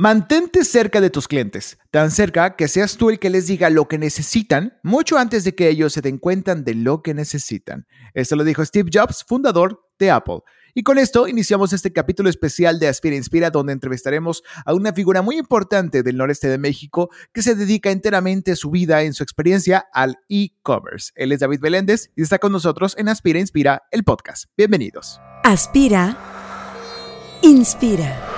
Mantente cerca de tus clientes, tan cerca que seas tú el que les diga lo que necesitan mucho antes de que ellos se den cuenta de lo que necesitan. Esto lo dijo Steve Jobs, fundador de Apple. Y con esto iniciamos este capítulo especial de Aspira Inspira, donde entrevistaremos a una figura muy importante del noreste de México que se dedica enteramente su vida en su experiencia al e-commerce. Él es David Beléndez y está con nosotros en Aspira Inspira, el podcast. Bienvenidos. Aspira, inspira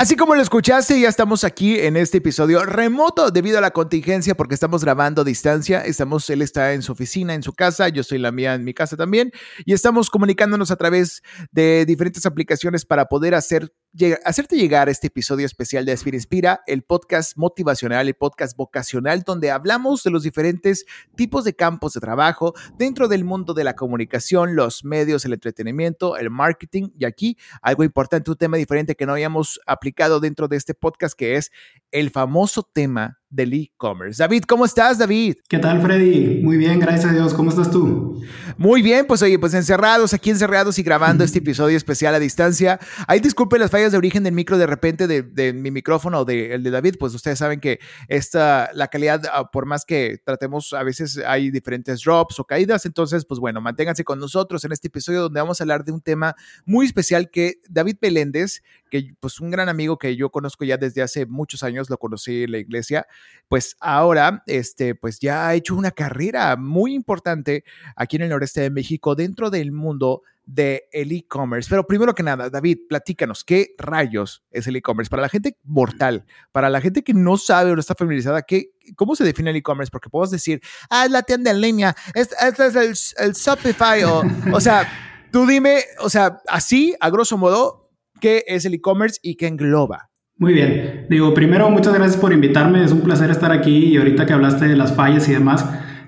Así como lo escuchaste, ya estamos aquí en este episodio remoto debido a la contingencia porque estamos grabando a distancia. Estamos, él está en su oficina, en su casa, yo soy la mía en mi casa también y estamos comunicándonos a través de diferentes aplicaciones para poder hacer hacerte llegar este episodio especial de Aspira Inspira, el podcast motivacional, el podcast vocacional, donde hablamos de los diferentes tipos de campos de trabajo dentro del mundo de la comunicación, los medios, el entretenimiento, el marketing. Y aquí algo importante, un tema diferente que no habíamos aplicado dentro de este podcast, que es el famoso tema del e-commerce. David, ¿cómo estás, David? ¿Qué tal, Freddy? Muy bien, gracias a Dios. ¿Cómo estás tú? Muy bien, pues oye, pues encerrados, aquí encerrados y grabando este episodio especial a distancia. Ahí disculpen las fallas de origen del micro de repente de, mi micrófono o del de David, pues ustedes saben que esta, la calidad, ah, por más que tratemos, a veces hay diferentes drops o caídas, entonces, pues bueno, manténganse con nosotros en este episodio donde vamos a hablar de un tema muy especial que David Beléndez, que pues un gran amigo que yo conozco ya desde hace muchos años, lo conocí en la iglesia, pues ahora, este, pues ya ha hecho una carrera muy importante aquí en el noreste de México dentro del mundo del e-commerce. Pero primero que nada, David, platícanos, ¿qué rayos es el e-commerce? Para la gente mortal, para la gente que no sabe o no está familiarizada, ¿qué, ¿cómo se define el e-commerce? Porque podemos decir, ah, es la tienda en línea, este, es el, el Shopify, o sea, tú dime, o sea, así, a grosso modo, ¿qué es el e-commerce y qué engloba? Muy bien. Digo, primero, muchas gracias por invitarme. Es un placer estar aquí y ahorita que hablaste de las fallas y demás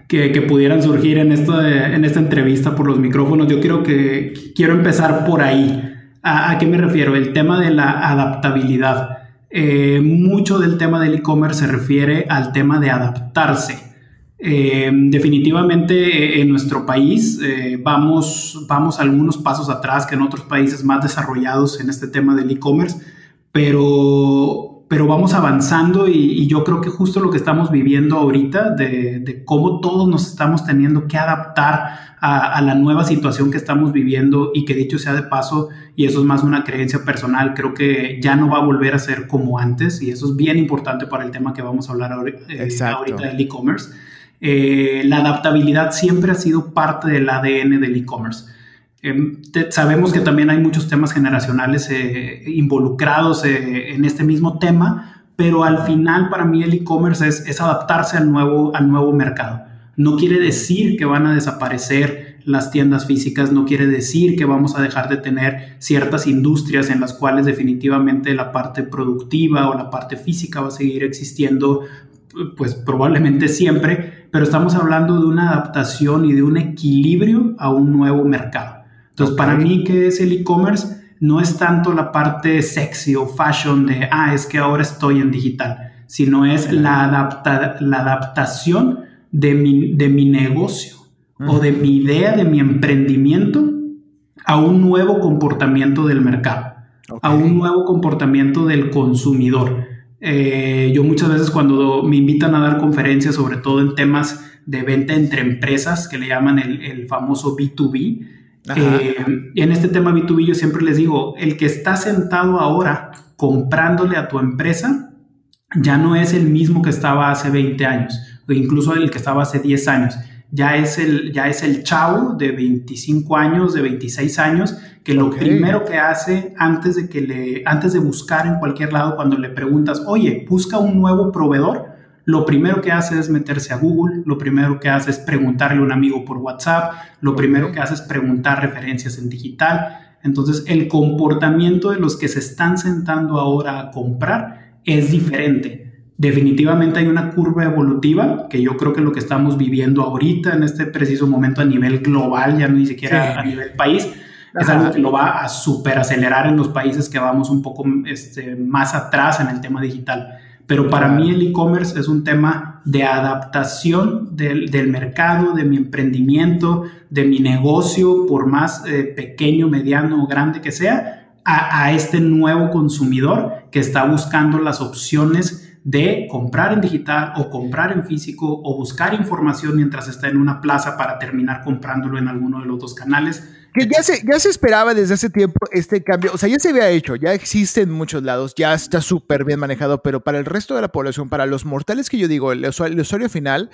que, pudieran surgir en, esto en esta entrevista por los micrófonos, yo quiero, que, quiero empezar por ahí. ¿A, qué me refiero? El tema de la adaptabilidad. Eh, mucho del tema del e-commerce se refiere al tema de adaptarse. Eh, definitivamente en nuestro país eh, vamos, vamos algunos pasos atrás que en otros países más desarrollados en este tema del e-commerce pero, pero vamos avanzando y, yo creo que justo lo que estamos viviendo ahorita, de, cómo todos nos estamos teniendo que adaptar a, la nueva situación que estamos viviendo y que dicho sea de paso, y eso es más una creencia personal, creo que ya no va a volver a ser como antes y eso es bien importante para el tema que vamos a hablar eh, ahorita, del e-commerce. Eh, la adaptabilidad siempre ha sido parte del ADN del e-commerce. Em, sabemos que también hay muchos temas generacionales eh, involucrados eh, en este mismo tema, pero al final para mí el e-commerce es, adaptarse al nuevo, al nuevo mercado. No quiere decir que van a desaparecer las tiendas físicas, no quiere decir que vamos a dejar de tener ciertas industrias en las cuales definitivamente la parte productiva o la parte física va a seguir existiendo, pues probablemente siempre, pero estamos hablando de una adaptación y de un equilibrio a un nuevo mercado. Entonces, para mí, ¿qué es el e-commerce? No es tanto la parte sexy o fashion de, ah, es que ahora estoy en digital, sino es la, adapta la adaptación de mi, de mi negocio o de mi idea, de mi emprendimiento a un nuevo comportamiento del mercado, a un nuevo comportamiento del consumidor. Eh, yo muchas veces cuando me invitan a dar conferencias, sobre todo en temas de venta entre empresas, que le llaman el, el famoso B2B, eh, en este tema B2B yo siempre les digo, el que está sentado ahora comprándole a tu empresa ya no es el mismo que estaba hace 20 años o incluso el que estaba hace 10 años. Ya es el, ya es el chavo de 25 años, de 26 años, que lo primero que hace antes de, que le, antes de buscar en cualquier lado, cuando le preguntas, oye, busca un nuevo proveedor, lo primero que hace es meterse a Google, lo primero que hace es preguntarle a un amigo por WhatsApp, lo primero que hace es preguntar referencias en digital. Entonces, el comportamiento de los que se están sentando ahora a comprar es diferente. Definitivamente hay una curva evolutiva que yo creo que lo que estamos viviendo ahorita en este preciso momento a nivel global, ya ni siquiera a nivel país, es algo que lo va a superacelerar en los países que vamos un poco este, más atrás en el tema digital. Pero para mí el e-commerce es un tema de adaptación del, del, mercado, de mi emprendimiento, de mi negocio, por más eh, pequeño, mediano o grande que sea, a, a este nuevo consumidor que está buscando las opciones de comprar en digital o comprar en físico o buscar información mientras está en una plaza para terminar comprándolo en alguno de los dos canales. Que ya se, ya se esperaba desde hace tiempo este cambio, o sea, ya se había hecho, ya existe en muchos lados, ya está súper bien manejado, pero para el resto de la población, para los mortales que yo digo, el usuario, el usuario final,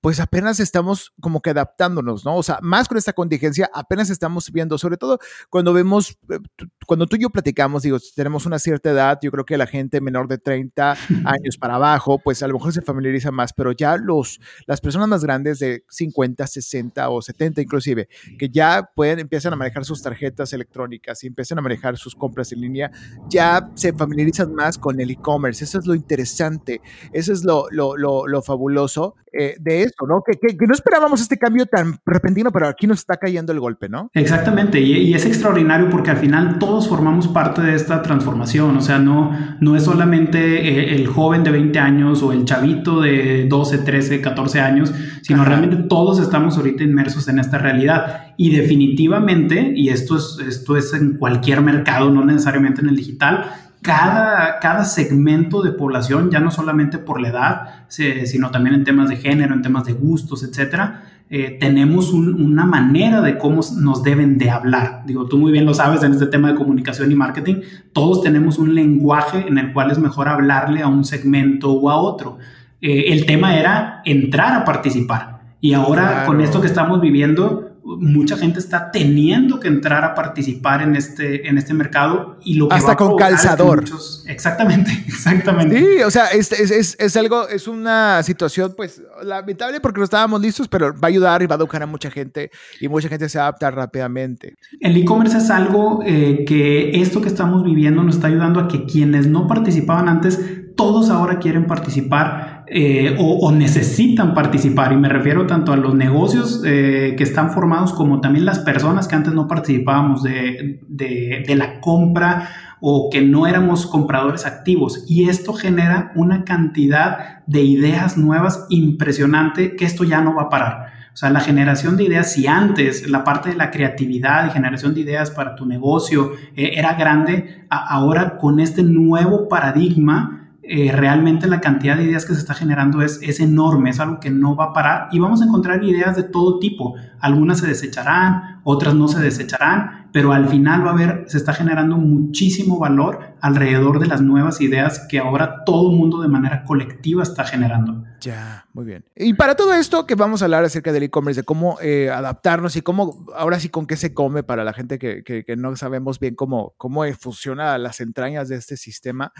pues apenas estamos como que adaptándonos, ¿no? O sea, más con esta contingencia, apenas estamos viendo, sobre todo cuando vemos, eh, cuando tú y yo platicamos, digo, tenemos una cierta edad, yo creo que la gente menor de 30 años para abajo, pues a lo mejor se familiariza más, pero ya los, las personas más grandes de 50, 60 o 70 inclusive, que ya pueden, empiezan a manejar sus tarjetas electrónicas y empiezan a manejar sus compras en línea, ya se familiarizan más con el e-commerce. Eso es lo interesante, eso es lo, lo, lo, lo fabuloso eh, de eso, ¿no? Que, que, no esperábamos este cambio tan repentino, pero aquí nos está cayendo el golpe, ¿no? Exactamente, y, y, es extraordinario porque al final todos formamos parte de esta transformación, o sea, no, no es solamente eh, el joven de 20 años o el chavito de 12, 13, 14 años, sino Ajá. realmente todos estamos ahorita inmersos en esta realidad. Y definitivamente, y esto es, esto es en cualquier mercado, no necesariamente en el digital, cada, cada segmento de población, ya no solamente por la edad, sino también en temas de género, en temas de gustos, etcétera, eh, tenemos un, una manera de cómo nos deben de hablar. Digo, tú muy bien lo sabes en este tema de comunicación y marketing, todos tenemos un lenguaje en el cual es mejor hablarle a un segmento o a otro. Eh, el tema era entrar a participar. Y ahora claro. con esto que estamos viviendo, mucha gente está teniendo que entrar a participar en este, en este mercado y lo que hasta va con calzador. Muchos, exactamente, exactamente. Sí, o sea, es, es, es, es, algo, es una situación pues lamentable porque no estábamos listos, pero va a ayudar y va a educar a mucha gente y mucha gente se adapta rápidamente. El e-commerce es algo eh, que esto que estamos viviendo nos está ayudando a que quienes no participaban antes, todos ahora quieren participar eh, o, o, necesitan participar y me refiero tanto a los negocios eh, que están formados como también las personas que antes no participábamos de, de, de, la compra o que no éramos compradores activos y esto genera una cantidad de ideas nuevas impresionante que esto ya no va a parar. O sea, la generación de ideas, si antes la parte de la creatividad y generación de ideas para tu negocio eh, era grande, a, ahora con este nuevo paradigma, eh, realmente la cantidad de ideas que se está generando es, es enorme, es algo que no va a parar y vamos a encontrar ideas de todo tipo. Algunas se desecharán, otras no se desecharán, pero al final va a haber, se está generando muchísimo valor alrededor de las nuevas ideas que ahora todo el mundo de manera colectiva está generando. Ya, muy bien. Y para todo esto que vamos a hablar acerca del e-commerce, de cómo eh, adaptarnos y cómo, ahora sí, con qué se come para la gente que, que, que no sabemos bien cómo, cómo funciona las entrañas de este sistema.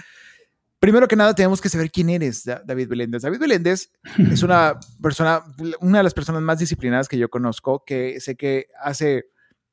Primero que nada, tenemos que saber quién eres, David Beléndez. David Beléndez es una persona, una de las personas más disciplinadas que yo conozco, que sé que hace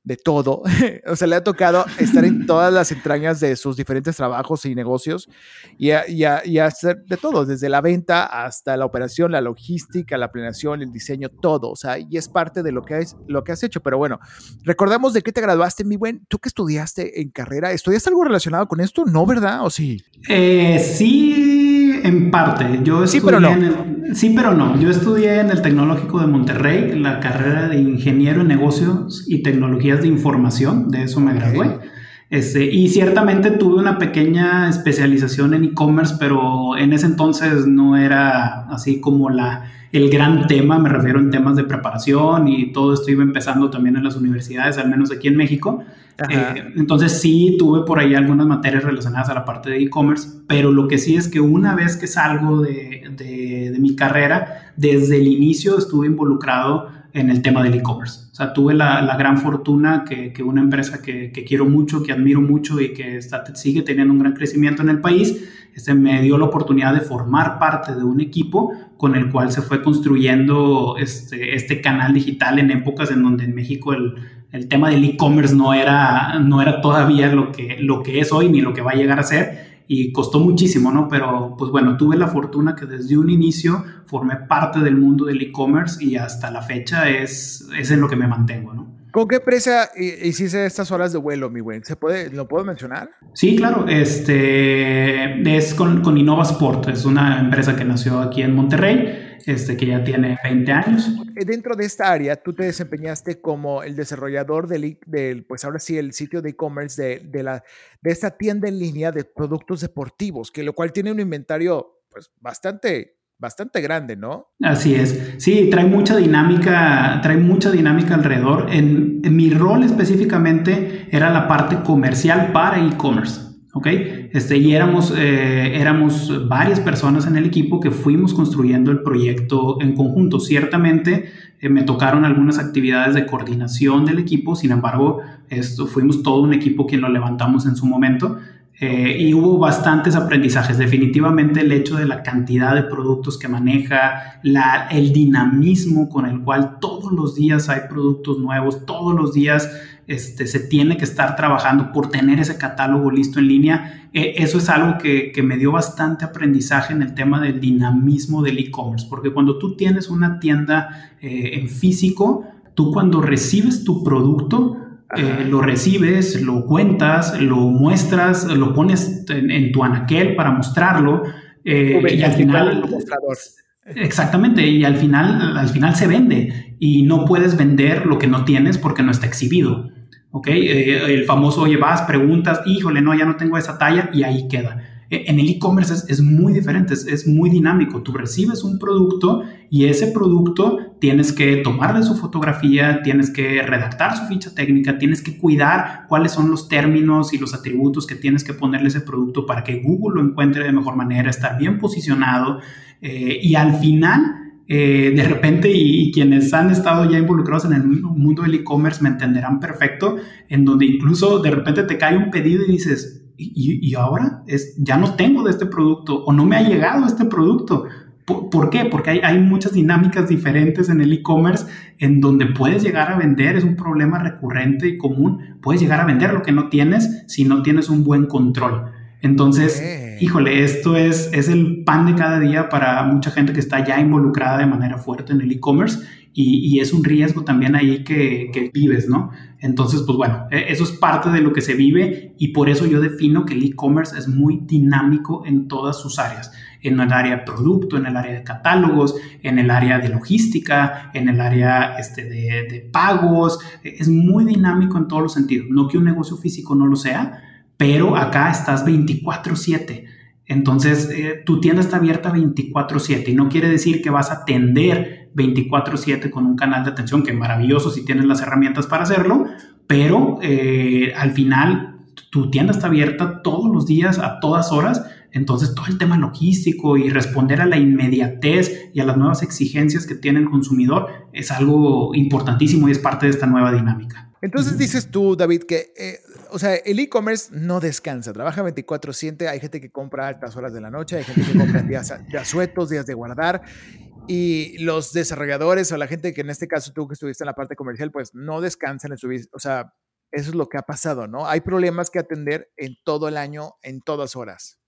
de todo. o sea, le ha tocado estar en todas las entrañas de sus diferentes trabajos y negocios y, a, y, a, y hacer de todo, desde la venta hasta la operación, la logística, la planeación, el diseño, todo. O sea, y es parte de lo que, es, lo que has hecho. Pero bueno, recordamos de qué te graduaste, mi buen. ¿Tú qué estudiaste en carrera? ¿Estudiaste algo relacionado con esto? ¿No, verdad? ¿O sí? Eh, sí, en parte. Yo sí, pero no. El, sí, pero no. Yo estudié en el Tecnológico de Monterrey, la carrera de Ingeniero en Negocios y Tecnologías de Información. De eso me gradué. Okay. Este, y ciertamente tuve una pequeña especialización en e-commerce, pero en ese entonces no era así como la, el gran tema, me refiero en temas de preparación y todo esto iba empezando también en las universidades, al menos aquí en México. Eh, entonces sí tuve por ahí algunas materias relacionadas a la parte de e-commerce, pero lo que sí es que una vez que salgo de, mi carrera, desde el inicio estuve involucrado en el tema del e-commerce. O sea, tuve la, gran fortuna que, una empresa que, quiero mucho, que admiro mucho y que está, sigue teniendo un gran crecimiento en el país, este, me dio la oportunidad de formar parte de un equipo con el cual se fue construyendo este, este canal digital en épocas en donde en México el, el tema del e-commerce no era, no era todavía lo que, lo que es hoy ni lo que va a llegar a ser y costó muchísimo, ¿no? Pero pues bueno, tuve la fortuna que desde un inicio formé parte del mundo del e-commerce y hasta la fecha es, es en lo que me mantengo, ¿no? ¿Con qué empresa hiciste estas horas de vuelo, mi güey? ¿Se puede, ¿Lo puedo mencionar? Sí, claro. Este, es con, con Innova Sport. Es una empresa que nació aquí en Monterrey, este, que ya tiene 20 años. Eh, dentro de esta área, tú te desempeñaste como el desarrollador del, del pues ahora sí, el sitio de e-commerce de, de, la, de esta tienda en línea de productos deportivos, que lo cual tiene un inventario pues bastante bastante grande, ¿no? Así es. Sí, trae mucha dinámica, trae mucha dinámica alrededor. En, mi rol específicamente era la parte comercial para e-commerce. ¿ok? Este, y éramos, eh, éramos varias personas en el equipo que fuimos construyendo el proyecto en conjunto. Ciertamente eh, me tocaron algunas actividades de coordinación del equipo, sin embargo, esto, fuimos todo un equipo quien lo levantamos en su momento. Eh, y hubo bastantes aprendizajes. Definitivamente el hecho de la cantidad de productos que maneja, la, el dinamismo con el cual todos los días hay productos nuevos, todos los días este, se tiene que estar trabajando por tener ese catálogo listo en línea. Eh, eso es algo que, que, me dio bastante aprendizaje en el tema del dinamismo del e-commerce, porque cuando tú tienes una tienda eh, en físico, tú cuando recibes tu producto, eh, lo recibes, lo cuentas, lo muestras, lo pones en, tu anaquel para mostrarlo. Eh, y al final... Exactamente, y al final, al final se vende y no puedes vender lo que no tienes porque no está exhibido. ¿ok? Eh, el famoso, oye, vas, preguntas, híjole, no, ya no tengo esa talla y ahí queda. E, en el e-commerce es, muy diferente, es, muy dinámico. Tú recibes un producto y ese producto tienes que tomarle su fotografía, tienes que redactar su ficha técnica, tienes que cuidar cuáles son los términos y los atributos que tienes que ponerle ese producto para que Google lo encuentre de mejor manera, estar bien posicionado eh, y al final... Eh, de repente, y, quienes han estado ya involucrados en el mundo del e-commerce me entenderán perfecto, en donde incluso de repente te cae un pedido y dices, y, ahora es, ya no tengo de este producto o no me ha llegado este producto. ¿Por, qué? Porque hay, hay, muchas dinámicas diferentes en el e-commerce en donde puedes llegar a vender, es un problema recurrente y común, puedes llegar a vender lo que no tienes si no tienes un buen control. Entonces, híjole, esto es, es el pan de cada día para mucha gente que está ya involucrada de manera fuerte en el e-commerce y, es un riesgo también ahí que, vives, ¿no? Entonces, pues bueno, e, eso es parte de lo que se vive y por eso yo defino que el e-commerce es muy dinámico en todas sus áreas, en el área de producto, en el área de catálogos, en el área de logística, en el área este, de, de pagos, e, es muy dinámico en todos los sentidos, no que un negocio físico no lo sea, pero acá estás 24/7. Entonces, eh, tu tienda está abierta 24/7 y no quiere decir que vas a atender 24/7 con un canal de atención, que es maravilloso si tienes las herramientas para hacerlo, pero eh, al final tu tienda está abierta todos los días, a todas horas. Entonces, todo el tema logístico y responder a la inmediatez y a las nuevas exigencias que tiene el consumidor es algo importantísimo y es parte de esta nueva dinámica. Entonces dices tú, David, que, eh, o sea, el e-commerce no descansa, trabaja 24/7, hay gente que compra altas horas de la noche, hay gente que compra días de asuetos, días de guardar, y los desarrolladores o la gente que en este caso tú que estuviste en la parte comercial, pues no descansan en su vida, o sea, eso es lo que ha pasado, ¿no? Hay problemas que atender en todo el año, en todas horas.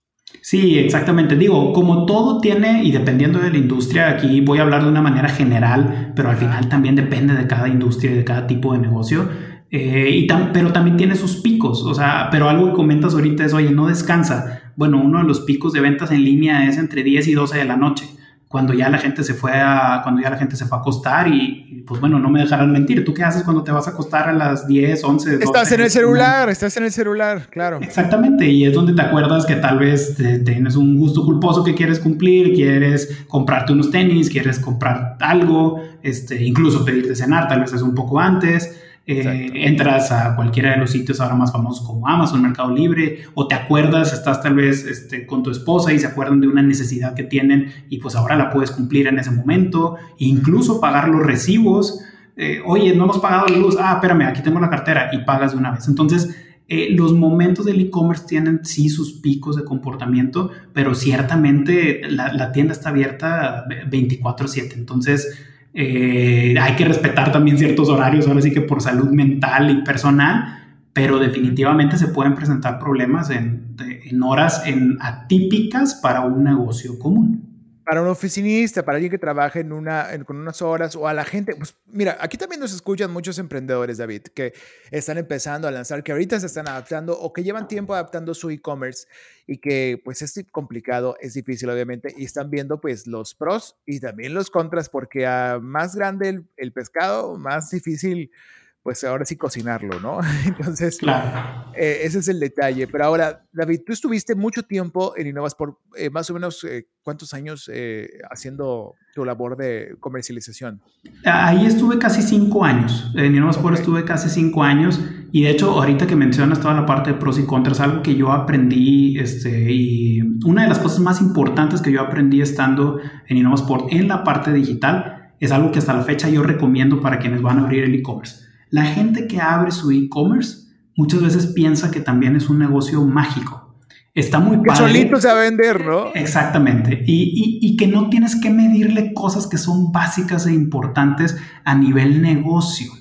Sí, exactamente. Digo, como todo tiene, y dependiendo de la industria, aquí voy a hablar de una manera general, pero al final también depende de cada industria y de cada tipo de negocio. Eh, y pero también tiene sus picos, o sea, pero algo que comentas ahorita es, oye, no descansa. Bueno, uno de los picos de ventas en línea es entre 10 y 12 de la noche cuando ya la gente se fue a, cuando ya la gente se fue a acostar y, pues bueno, no me dejarán mentir. ¿Tú qué haces cuando te vas a acostar a las 10, 11, 12? Estás en el celular, estás en el celular, claro. Exactamente, y es donde te acuerdas que tal vez tienes un gusto culposo que quieres cumplir, quieres comprarte unos tenis, quieres comprar algo, este, incluso pedirte cenar, tal vez es un poco antes. Eh, entras a cualquiera de los sitios ahora más famosos como Amazon, Mercado Libre, o te acuerdas, estás tal vez este, con tu esposa y se acuerdan de una necesidad que tienen y pues ahora la puedes cumplir en ese momento, incluso pagar los recibos. eh, oye, no hemos pagado la luz, ah, espérame, aquí tengo la cartera y pagas de una vez. Entonces, eh, los momentos del e-commerce tienen sí sus picos de comportamiento, pero ciertamente la, tienda está abierta 24/7. Entonces, eh, hay que respetar también ciertos horarios, ahora sí que por salud mental y personal, pero definitivamente se pueden presentar problemas en, en horas en atípicas para un negocio común para un oficinista, para alguien que trabaja en una, con unas horas o a la gente. Pues mira, aquí también nos escuchan muchos emprendedores, David, que están empezando a lanzar, que ahorita se están adaptando o que llevan tiempo adaptando su e-commerce y que pues es complicado, es difícil obviamente y están viendo pues los pros y también los contras porque a más grande el, el pescado, más difícil pues ahora sí cocinarlo, ¿no? Entonces, claro. Eh, ese es el detalle. Pero ahora, David, tú estuviste mucho tiempo en Innovasport, eh, más o menos, eh, ¿cuántos años haciendo tu labor de comercialización? Ahí estuve casi cinco años. En Innovasport estuve casi cinco años. Y de hecho, ahorita que mencionas toda la parte de pros y contras, algo que yo aprendí, este, y una de las cosas más importantes que yo aprendí estando en Innovasport en la parte digital, es algo que hasta la fecha yo recomiendo para quienes van a abrir el e-commerce la gente que abre su e-commerce muchas veces piensa que también es un negocio mágico. Está muy que solito se va a vender, ¿no? Exactamente. Y, que no tienes que medirle cosas que son básicas e importantes a nivel negocio.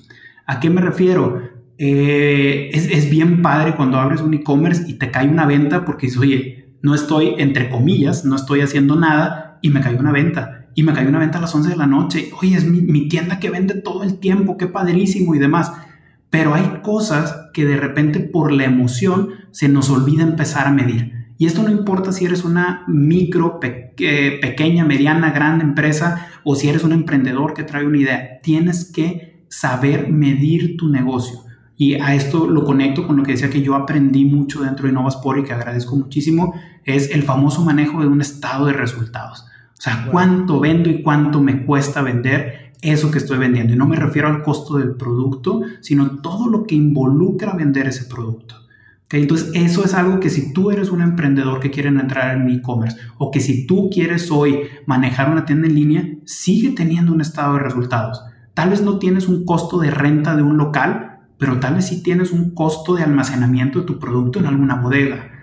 ¿A qué me refiero? Eh, es, es, bien padre cuando abres un e-commerce y te cae una venta porque dices, oye, no estoy, entre comillas, no estoy haciendo nada y me cae una venta y me cayó una venta a las 11 de la noche. Oye, es mi, tienda que vende todo el tiempo, qué padrísimo y demás. Pero hay cosas que de repente por la emoción se nos olvida empezar a medir. Y esto no importa si eres una micro, pequeña, mediana, grande empresa o si eres un emprendedor que trae una idea. Tienes que saber medir tu negocio. Y a esto lo conecto con lo que decía que yo aprendí mucho dentro de Innovasport y que agradezco muchísimo, es el famoso manejo de un estado de resultados. O sea, cuánto vendo y cuánto me cuesta vender eso que estoy vendiendo. Y no me refiero al costo del producto, sino todo lo que involucra vender ese producto. ¿Okay? Entonces, eso es algo que si tú eres un emprendedor que quiere entrar en e-commerce o que si tú quieres hoy manejar una tienda en línea, sigue teniendo un estado de resultados. Tal vez no tienes un costo de renta de un local, pero tal vez sí tienes un costo de almacenamiento de tu producto en alguna bodega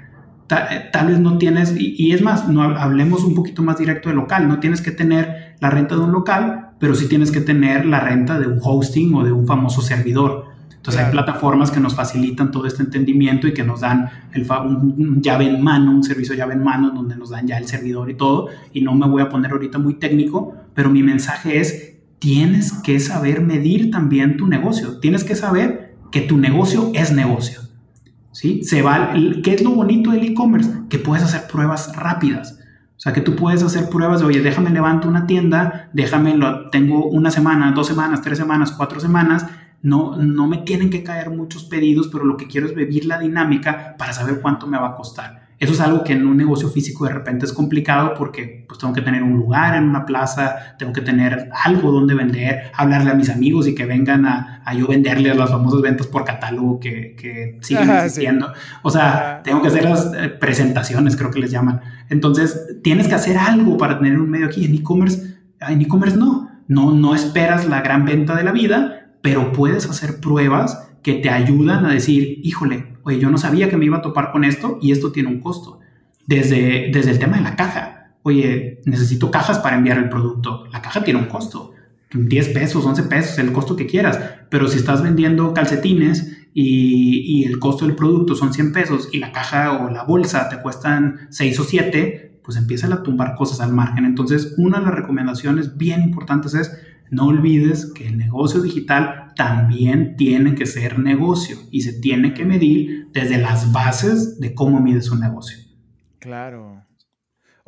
eh, tal, vez no tienes, y, es más, no hablemos un poquito más directo de local, no tienes que tener la renta de un local, pero sí tienes que tener la renta de un hosting o de un famoso servidor. Entonces hay plataformas que nos facilitan todo este entendimiento y que nos dan el un, llave en mano, un servicio llave en mano donde nos dan ya el servidor y todo. Y no me voy a poner ahorita muy técnico, pero mi mensaje es, tienes que saber medir también tu negocio. Tienes que saber que tu negocio es negocio. ¿Sí? Se va, ¿Qué es lo bonito del e-commerce? Que puedes hacer pruebas rápidas. O sea, que tú puedes hacer pruebas de, oye, déjame levanto una tienda, déjame, lo, tengo una semana, dos semanas, tres semanas, cuatro semanas, no, no me tienen que caer muchos pedidos, pero lo que quiero es vivir la dinámica para saber cuánto me va a costar. Eso es algo que en un negocio físico de repente es complicado porque pues tengo que tener un lugar en una plaza, tengo que tener algo donde vender, hablarle a mis amigos y que vengan a, a yo venderles las famosas ventas por catálogo que, que siguen existiendo. O sea, tengo que hacer las eh, presentaciones, creo que les llaman. Entonces, tienes que hacer algo para tener un medio aquí. En e-commerce, en e-commerce no. no, no esperas la gran venta de la vida, pero puedes hacer pruebas que te ayudan a decir, híjole, oye, yo no sabía que me iba a topar con esto y esto tiene un costo. Desde, desde el tema de la caja, oye, necesito cajas para enviar el producto. La caja tiene un costo, 10 pesos, 11 pesos, el costo que quieras. Pero si estás vendiendo calcetines y, y, el costo del producto son 100 pesos y la caja o la bolsa te cuestan 6 o 7, pues empiezan a tumbar cosas al margen. Entonces, una de las recomendaciones bien importantes es no olvides que el negocio digital también tiene que ser negocio y se tiene que medir desde las bases de cómo mides un negocio. Claro.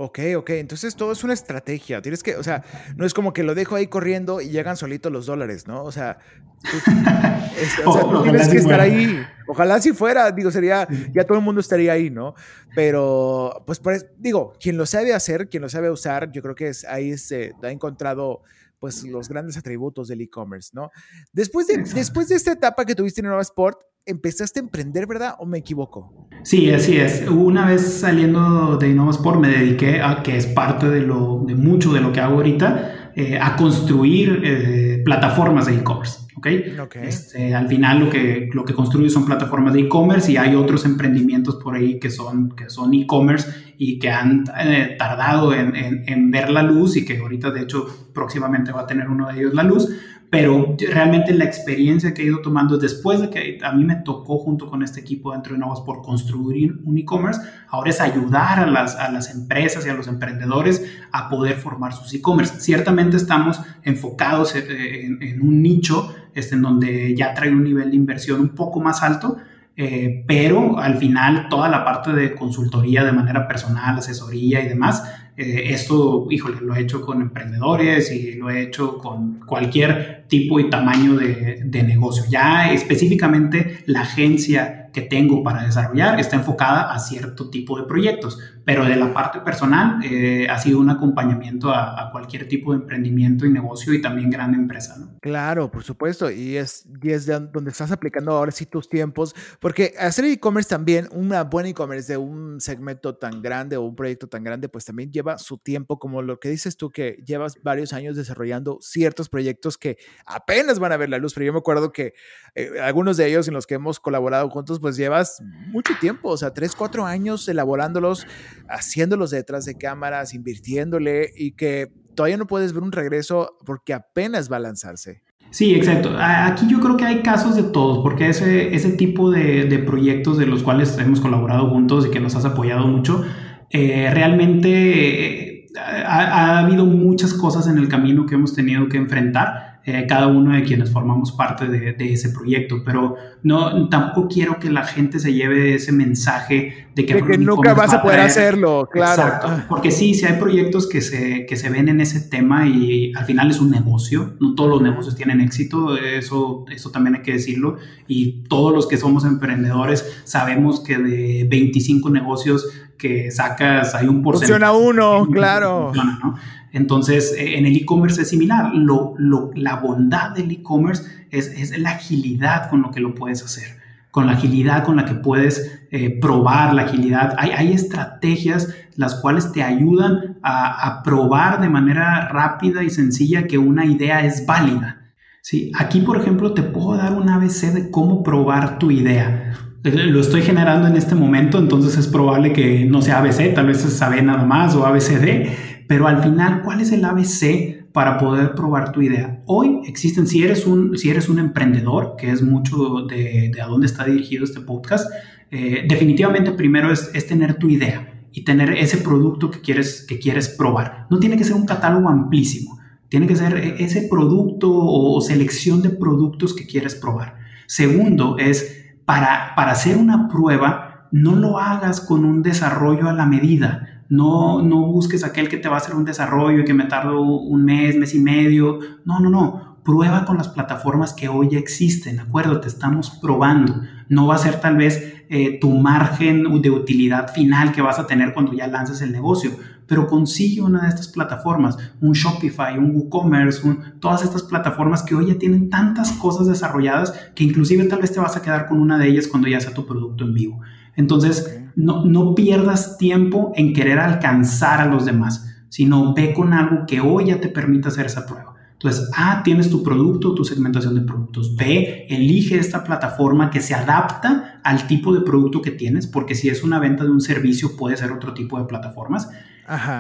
Ok, ok, entonces todo es una estrategia. Tienes que, o sea, no es como que lo dejo ahí corriendo y llegan solitos los dólares, ¿no? O sea, tú, tienes que estar ahí. Ojalá si fuera, digo, sería, ya todo el mundo estaría ahí, ¿no? Pero, pues, digo, quien lo sabe hacer, quien lo sabe usar, yo creo que es, ahí se ha encontrado pues los grandes atributos del e-commerce, ¿no? Después de, después de esta etapa que tuviste en Nueva Sport, empezaste a emprender, ¿verdad? ¿O me equivoco? Sí, así es. Una vez saliendo de Innova Sport me dediqué a, que es parte de, lo, de mucho de lo que hago ahorita, eh, a construir eh, plataformas de e-commerce. ¿Okay? Este, al final lo que, lo que construye son plataformas de e-commerce y hay otros emprendimientos por ahí que son que son e-commerce y que han eh, tardado en, en, ver la luz y que ahorita de hecho próximamente va a tener uno de ellos la luz, pero realmente la experiencia que he ido tomando después de que a mí me tocó junto con este equipo dentro de Novos por construir un e-commerce, ahora es ayudar a las, a las empresas y a los emprendedores a poder formar sus e-commerce. Ciertamente estamos enfocados en, en un nicho este, en donde ya trae un nivel de inversión un poco más alto, eh, pero al final toda la parte de consultoría de manera personal, asesoría y demás, eh, esto, híjole, lo he hecho con emprendedores y lo he hecho con cualquier tipo y tamaño de, de negocio. Ya específicamente la agencia que tengo para desarrollar está enfocada a cierto tipo de proyectos, pero de la parte personal eh, ha sido un acompañamiento a, cualquier tipo de emprendimiento y negocio y también gran empresa. ¿no? Claro, por supuesto, y es, donde estás aplicando ahora sí tus tiempos, porque hacer e-commerce también, una buena e-commerce de un segmento tan grande o un proyecto tan grande, pues también lleva su tiempo, como lo que dices tú, que llevas varios años desarrollando ciertos proyectos que apenas van a ver la luz, pero yo me acuerdo que eh, algunos de ellos en los que hemos colaborado juntos, pues llevas mucho tiempo, o sea, tres, cuatro años elaborándolos, haciéndolos detrás de cámaras, invirtiéndole y que todavía no puedes ver un regreso porque apenas va a lanzarse. Sí, exacto. Aquí yo creo que hay casos de todos, porque ese, ese tipo de, proyectos de los cuales hemos colaborado juntos y que nos has apoyado mucho, eh, realmente eh, ha, habido muchas cosas en el camino que hemos tenido que enfrentar eh, cada uno de quienes formamos parte de, ese proyecto, pero no, tampoco quiero que la gente se lleve ese mensaje de que, nunca vas a poder hacerlo, claro. Exacto, porque sí, sí hay proyectos que se, que se ven en ese tema y al final es un negocio, no todos los negocios tienen éxito, eso, eso también hay que decirlo, y todos los que somos emprendedores sabemos que de 25 negocios que sacas hay un porcentaje. Funciona uno, claro. ¿no? Entonces, eh, en el e-commerce es similar. Lo, la bondad del e-commerce es, la agilidad con lo que lo puedes hacer, con la agilidad con la que puedes eh, probar la agilidad. Hay, estrategias las cuales te ayudan a, probar de manera rápida y sencilla que una idea es válida. ¿sí? Aquí, por ejemplo, te puedo dar un ABC de cómo probar tu idea. Eh, lo estoy generando en este momento, entonces es probable que no sea ABC, tal vez es AB nada más o ABCD, pero al final, ¿cuál es el ABC para poder probar tu idea? Hoy existen, si eres un, si eres un emprendedor, que es mucho de, a dónde está dirigido este podcast, eh, definitivamente primero es, tener tu idea y tener ese producto que quieres, que quieres probar. No tiene que ser un catálogo amplísimo, tiene que ser e, ese producto o selección de productos que quieres probar. Segundo es, para, para hacer una prueba, no lo hagas con un desarrollo a la medida no, no busques aquel que te va a hacer un desarrollo y que me tardo un mes, mes y medio. No, no, no. Prueba con las plataformas que hoy ya existen, ¿de acuerdo? Te estamos probando. No va a ser tal vez eh, tu margen de utilidad final que vas a tener cuando ya lances el negocio, pero consigue una de estas plataformas, un Shopify, un WooCommerce, todas estas plataformas que hoy ya tienen tantas cosas desarrolladas que inclusive tal vez te vas a quedar con una de ellas cuando ya sea tu producto en vivo. Entonces, no, no pierdas tiempo en querer alcanzar a los demás, sino ve con algo que hoy ya te permita hacer esa prueba. Entonces, A, tienes tu producto, tu segmentación de productos. B, elige esta plataforma que se adapta al tipo de producto que tienes, porque si es una venta de un servicio, puede ser otro tipo de plataformas.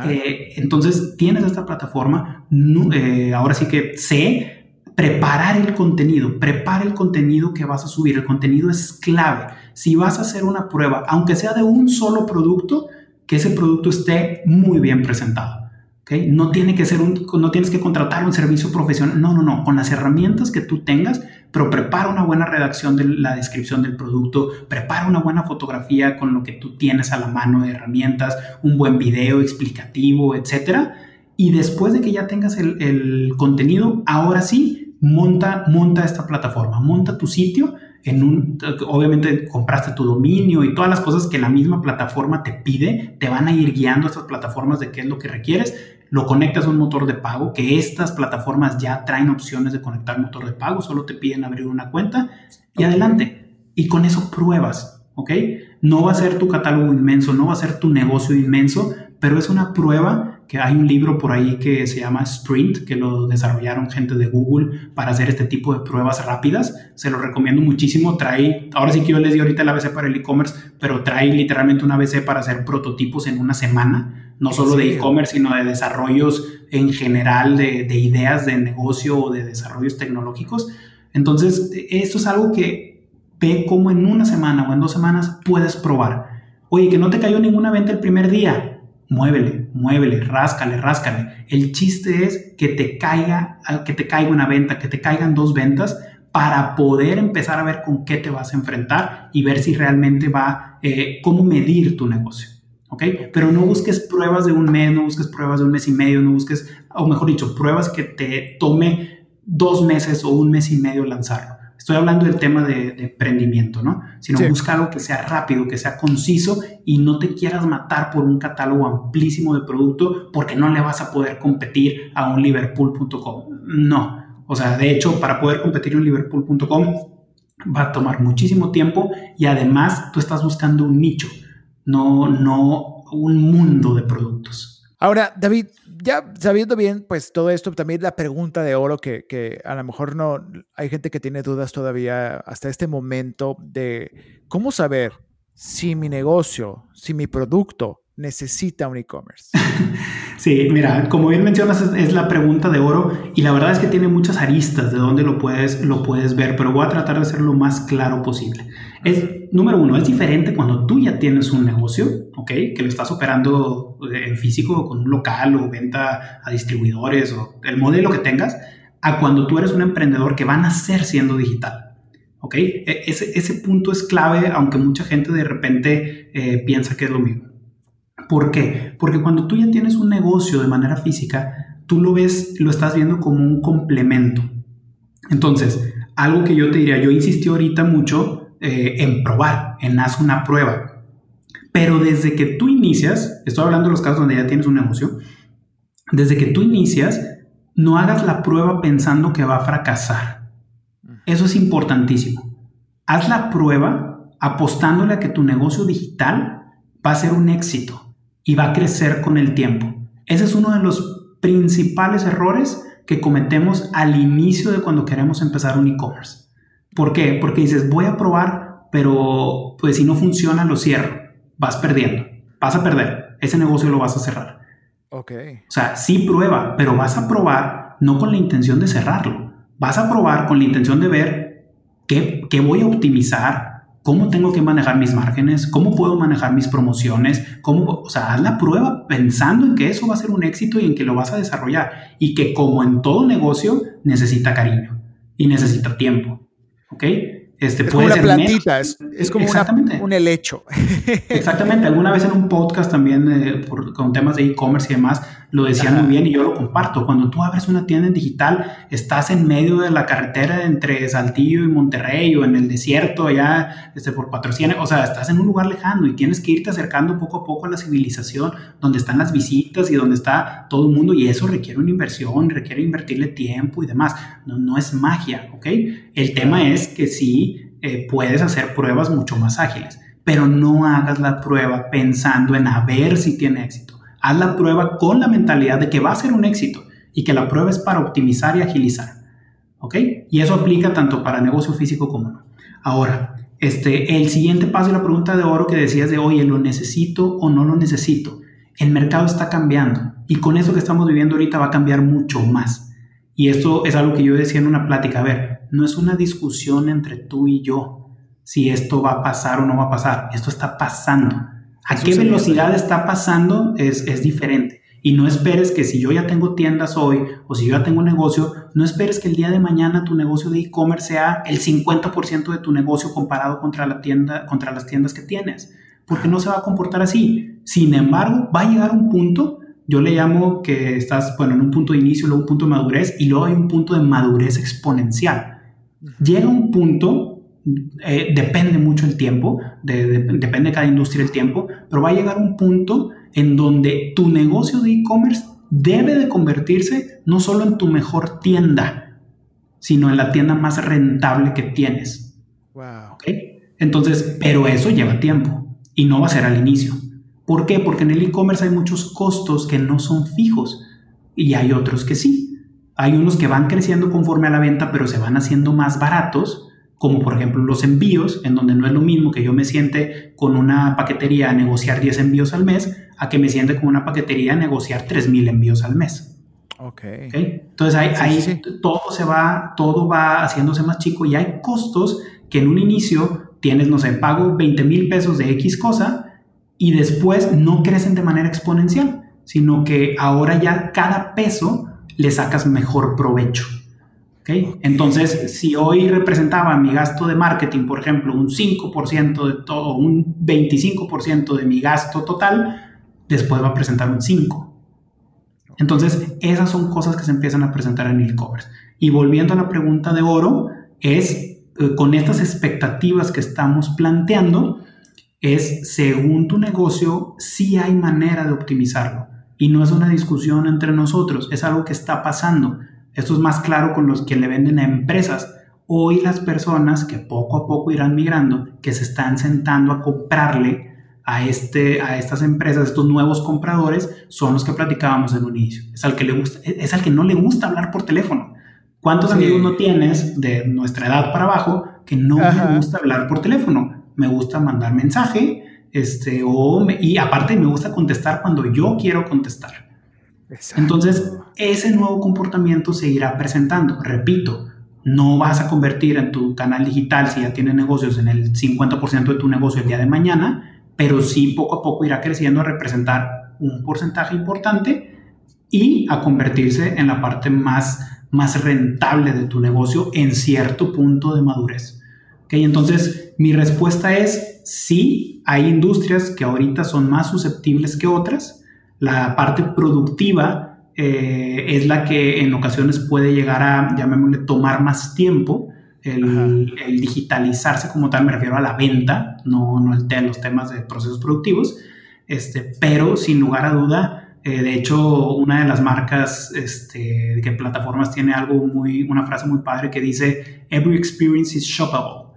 Eh, entonces, tienes esta plataforma. Eh, ahora sí que C, preparar el contenido, prepara el contenido que vas a subir. El contenido es clave. Si vas a hacer una prueba, aunque sea de un solo producto, que ese producto esté muy bien presentado. ¿okay? No, tiene que ser un, no tienes que contratar un servicio profesional. No, no, no. Con las herramientas que tú tengas, pero prepara una buena redacción de la descripción del producto, prepara una buena fotografía con lo que tú tienes a la mano de herramientas, un buen video explicativo, etcétera. Y después de que ya tengas el, el contenido, ahora sí, monta, monta esta plataforma, monta tu sitio en un, obviamente compraste tu dominio y todas las cosas que la misma plataforma te pide, te van a ir guiando a estas plataformas de qué es lo que requieres, lo conectas a un motor de pago, que estas plataformas ya traen opciones de conectar motor de pago, solo te piden abrir una cuenta y adelante. Y con eso pruebas, ¿ok? No va a ser tu catálogo inmenso, no va a ser tu negocio inmenso, pero es una prueba que hay un libro por ahí que se llama Sprint, que lo desarrollaron gente de Google para hacer este tipo de pruebas rápidas. Se lo recomiendo muchísimo. Trae, ahora sí que yo les di ahorita el ABC para el e-commerce, pero trae literalmente un ABC para hacer prototipos en una semana, no solo de e-commerce, sino de desarrollos en general, de, de ideas de negocio o de desarrollos tecnológicos. Entonces, esto es algo que ve cómo en una semana o en dos semanas puedes probar. Oye, que no te cayó ninguna venta el primer día muévele, muévele, ráscale, ráscale. El chiste es que te caiga, que te caiga una venta, que te caigan dos ventas para poder empezar a ver con qué te vas a enfrentar y ver si realmente va, eh, cómo medir tu negocio. ¿Ok? Pero no busques pruebas de un mes, no busques pruebas de un mes y medio, no busques, o mejor dicho, pruebas que te tome dos meses o un mes y medio lanzarlo. Estoy hablando del tema de, emprendimiento, ¿no? Sino busca algo que sea rápido, que sea conciso y no te quieras matar por un catálogo amplísimo de producto porque no le vas a poder competir a un liverpool.com. No. O sea, de hecho, para poder competir en liverpool.com va a tomar muchísimo tiempo y además tú estás buscando un nicho, no, no un mundo de productos. Ahora, David, ya sabiendo bien, pues todo esto, también la pregunta de oro que, que, a lo mejor no, hay gente que tiene dudas todavía hasta este momento de cómo saber si mi negocio, si mi producto necesita un e-commerce? Sí, mira, como bien mencionas, es, la pregunta de oro y la verdad es que tiene muchas aristas de donde lo puedes, lo puedes ver, pero voy a tratar de ser lo más claro posible. Es, número uno, es diferente cuando tú ya tienes un negocio, ¿ok? Que lo estás operando en físico con un local o venta a distribuidores o el modelo que tengas, a cuando tú eres un emprendedor que van a ser siendo digital. ¿Ok? E, ese, ese punto es clave, aunque mucha gente de repente eh, piensa que es lo mismo. ¿Por qué? Porque cuando tú ya tienes un negocio de manera física, tú lo ves, lo estás viendo como un complemento. Entonces, algo que yo te diría, yo insistí ahorita mucho eh, en probar, en haz una prueba. Pero desde que tú inicias, estoy hablando de los casos donde ya tienes un negocio, desde que tú inicias, no hagas la prueba pensando que va a fracasar. Eso es importantísimo. Haz la prueba apostándole a que tu negocio digital va a ser un éxito y va a crecer con el tiempo. Ese es uno de los principales errores que cometemos al inicio de cuando queremos empezar un e-commerce. ¿Por qué? Porque dices, voy a probar, pero pues si no funciona, lo cierro. Vas perdiendo. Vas a perder. Ese negocio lo vas a cerrar. Ok. O sea, sí prueba, pero vas a probar no con la intención de cerrarlo. Vas a probar con la intención de ver qué, qué voy a optimizar, cómo tengo que manejar mis márgenes, cómo puedo manejar mis promociones, cómo, o sea, haz la prueba pensando en que eso va a ser un éxito y en que lo vas a desarrollar y que como en todo negocio necesita cariño y necesita tiempo, ¿ok? Este, es como una plantita, es, como un helecho. Exactamente, alguna vez en un podcast también eh, con temas de e-commerce y demás, lo decían muy bien y yo lo comparto. Cuando tú abres una tienda en digital, estás en medio de la carretera entre Saltillo y Monterrey o en el desierto allá este, por patrocinio, o sea, estás en un lugar lejano y tienes que irte acercando poco a poco a la civilización, donde están las visitas y donde está todo el mundo y eso requiere una inversión, requiere invertirle tiempo y demás. No, no es magia, ¿ok? El tema es que sí eh, puedes hacer pruebas mucho más ágiles, pero no hagas la prueba pensando en a ver si tiene éxito haz la prueba con la mentalidad de que va a ser un éxito y que la prueba es para optimizar y agilizar. ¿Ok? Y eso aplica tanto para negocio físico como no. Ahora, este, el siguiente paso y la pregunta de oro que decías de, oye, ¿lo necesito o no lo necesito? El mercado está cambiando y con eso que estamos viviendo ahorita va a cambiar mucho más. Y esto es algo que yo decía en una plática, a ver, no es una discusión entre tú y yo si esto va a pasar o no va a pasar, esto está pasando a qué velocidad está pasando es, es diferente. Y no esperes que si yo ya tengo tiendas hoy o si yo ya tengo un negocio, no esperes que el día de mañana tu negocio de e-commerce sea el 50% de tu negocio comparado contra, la tienda, contra las tiendas que tienes, porque no se va a comportar así. Sin embargo, va a llegar un punto, yo le llamo que estás, bueno, en un punto de inicio, luego un punto de madurez y luego hay un punto de madurez exponencial. Llega un punto eh, depende mucho el tiempo, depende de cada industria el tiempo, pero va a llegar un punto en donde tu negocio de e-commerce debe de convertirse no solo en tu mejor tienda, sino en la tienda más rentable que tienes. Wow. Entonces, pero eso lleva tiempo y no va a ser al inicio. ¿Por qué? Porque en el e-commerce hay muchos costos que no son fijos y hay otros que sí. Hay unos que van creciendo conforme a la venta, pero se van haciendo más baratos, como por ejemplo los envíos, en donde no es lo mismo que yo me siente con una paquetería a negociar 10 envíos al mes, a que me siente con una paquetería a negociar 3.000 envíos al mes. Okay. okay. Entonces ahí, todo se va, todo va haciéndose más chico y hay costos que en un inicio tienes, no sé, pago 20 mil pesos de X cosa y después no crecen de manera exponencial, sino que ahora ya cada peso le sacas mejor provecho. Entonces, si hoy representaba mi gasto de marketing, por ejemplo, un 5% de todo, un 25% de mi gasto total, después va a presentar un 5%. Entonces, esas son cosas que se empiezan a presentar en e-commerce. Y volviendo a la pregunta de oro, es eh, con estas expectativas que estamos planteando, es según tu negocio, sí hay manera de optimizarlo. Y no es una discusión entre nosotros, es algo que está pasando. Esto es más claro con los que le venden a empresas. Hoy las personas que poco a poco irán migrando, que se están sentando a comprarle a, este, a estas empresas, estos nuevos compradores, son los que platicábamos en un inicio. Es al que, le gusta, es al que no le gusta hablar por teléfono. ¿Cuántos amigos no tienes de nuestra edad para abajo que no le gusta hablar por teléfono? Me gusta mandar mensaje, este, o y aparte me gusta contestar cuando yo quiero contestar. Entonces, ese nuevo comportamiento se irá presentando. Repito, no vas a convertir en tu canal digital, si ya tienes negocios, en el 50% de tu negocio el día de mañana, pero sí poco a poco irá creciendo a representar un porcentaje importante y a convertirse en la parte más, más rentable de tu negocio en cierto punto de madurez. ¿Okay? Entonces, mi respuesta es sí, hay industrias que ahorita son más susceptibles que otras. La parte productiva eh, es la que en ocasiones puede llegar a, llamémosle, tomar más tiempo el, digitalizarse como tal, me refiero a la venta, no, no el, los temas de procesos productivos, este, pero sin lugar a duda, eh, de hecho, una de las marcas este, que plataformas tiene algo muy, una frase muy padre que dice, every experience is shoppable.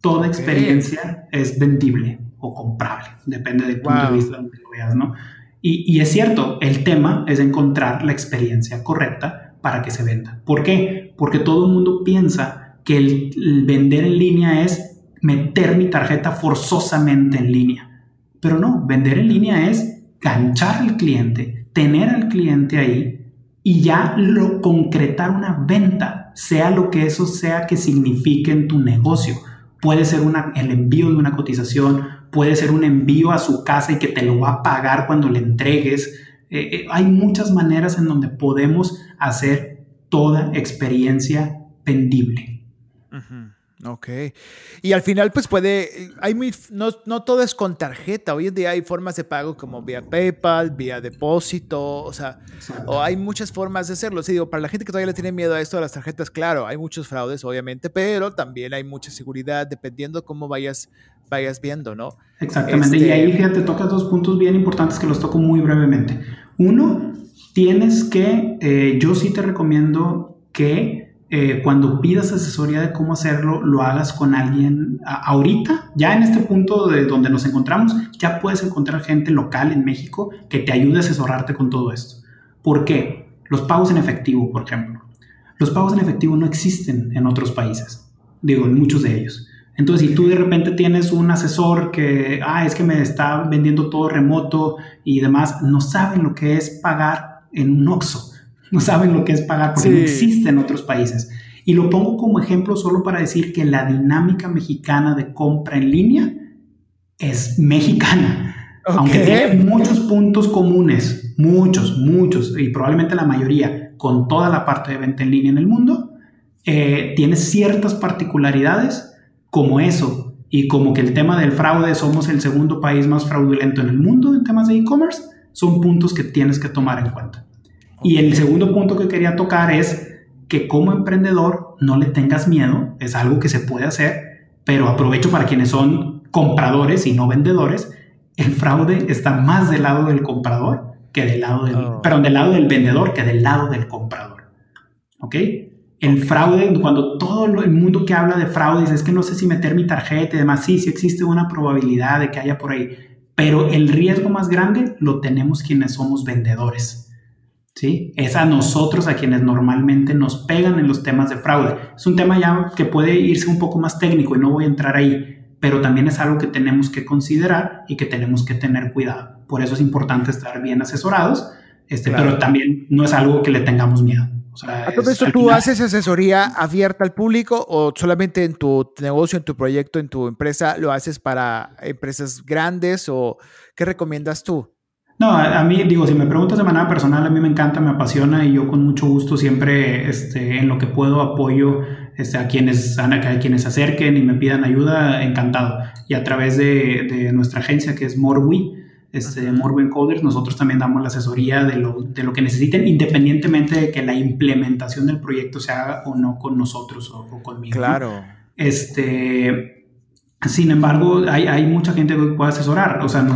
Toda experiencia es vendible o comprable, depende del punto de vista donde lo veas, ¿no? Y, es cierto, el tema es encontrar la experiencia correcta para que se venda. ¿Por qué? Porque todo el mundo piensa que el, vender en línea es meter mi tarjeta forzosamente en línea. Pero no, vender en línea es ganchar al cliente, tener al cliente ahí y ya lo concretar una venta, sea lo que eso sea que signifique en tu negocio. Puede ser el envío de una cotización, puede ser un envío a su casa y que te lo va a pagar cuando le entregues. Eh, eh, hay muchas maneras en donde podemos hacer toda experiencia vendible. Ok. Y al final, pues puede, hay muy, no, no, todo es con tarjeta. Hoy en día hay formas de pago como vía PayPal, vía depósito, o sea, o hay muchas formas de hacerlo. Sí, digo, para la gente que todavía le tiene miedo a esto de las tarjetas, claro, hay muchos fraudes, obviamente, pero también hay mucha seguridad dependiendo cómo vayas, vayas viendo, ¿no? Exactamente. Y ahí, este fíjate, tocas dos puntos bien importantes que los toco muy brevemente. Uno, tienes que, eh, yo sí te recomiendo que eh, cuando pidas asesoría de cómo hacerlo, lo hagas con alguien ahorita, ya en este punto de donde nos encontramos, ya puedes encontrar gente local en México que te ayude a asesorarte con todo esto. ¿Por qué? Los pagos en efectivo, por ejemplo. Los pagos en efectivo no existen en otros países, digo, en muchos de ellos. Entonces, si tú de repente tienes un asesor que, ah, es que me está vendiendo todo remoto y demás, no saben lo que es pagar en un OXO no saben lo que es pagar porque no existe en otros países. Y lo pongo como ejemplo solo para decir que la dinámica mexicana de compra en línea es mexicana. Aunque tiene muchos puntos comunes, muchos, muchos, y probablemente la mayoría, con toda la parte de venta en línea en el mundo, eh, tiene ciertas particularidades como eso, y como que el tema del fraude, somos el segundo país más fraudulento en el mundo en temas de e-commerce, son puntos que tienes que tomar en cuenta. Y el segundo punto que quería tocar es que como emprendedor no le tengas miedo, es algo que se puede hacer, pero aprovecho para quienes son compradores y no vendedores, el fraude está más del lado del comprador que del lado del, oh. perdón, del lado del vendedor que del lado del comprador. ¿Ok? El fraude, cuando todo el mundo que habla de fraude dice, es que no sé si meter mi tarjeta y demás, sí, sí existe una probabilidad de que haya por ahí, pero el riesgo más grande lo tenemos quienes somos vendedores. ¿Sí? Es a nosotros a quienes normalmente nos pegan en los temas de fraude. Es un tema ya que puede irse un poco más técnico y no voy a entrar ahí, pero también es algo que tenemos que considerar y que tenemos que tener cuidado. Por eso es importante estar bien asesorados, este, pero también no es algo que le tengamos miedo. ¿A todo esto tú haces asesoría abierta al público o solamente en tu negocio, en tu proyecto, en tu empresa, lo haces para empresas grandes o qué recomiendas tú? No, a, mí, digo, si me preguntas de manera personal, a mí me encanta, me apasiona y yo con mucho gusto siempre este, en lo que puedo apoyo este, a, quienes, a, quienes acerquen y me pidan ayuda, encantado. Y a través de, de nuestra agencia que es Morwi, este, Morven Coders, nosotros también damos la asesoría de lo, de lo, que necesiten, independientemente de que la implementación del proyecto se haga o no con nosotros o, conmigo. Claro. Este, sin embargo, hay, hay, mucha gente que puede asesorar. O sea,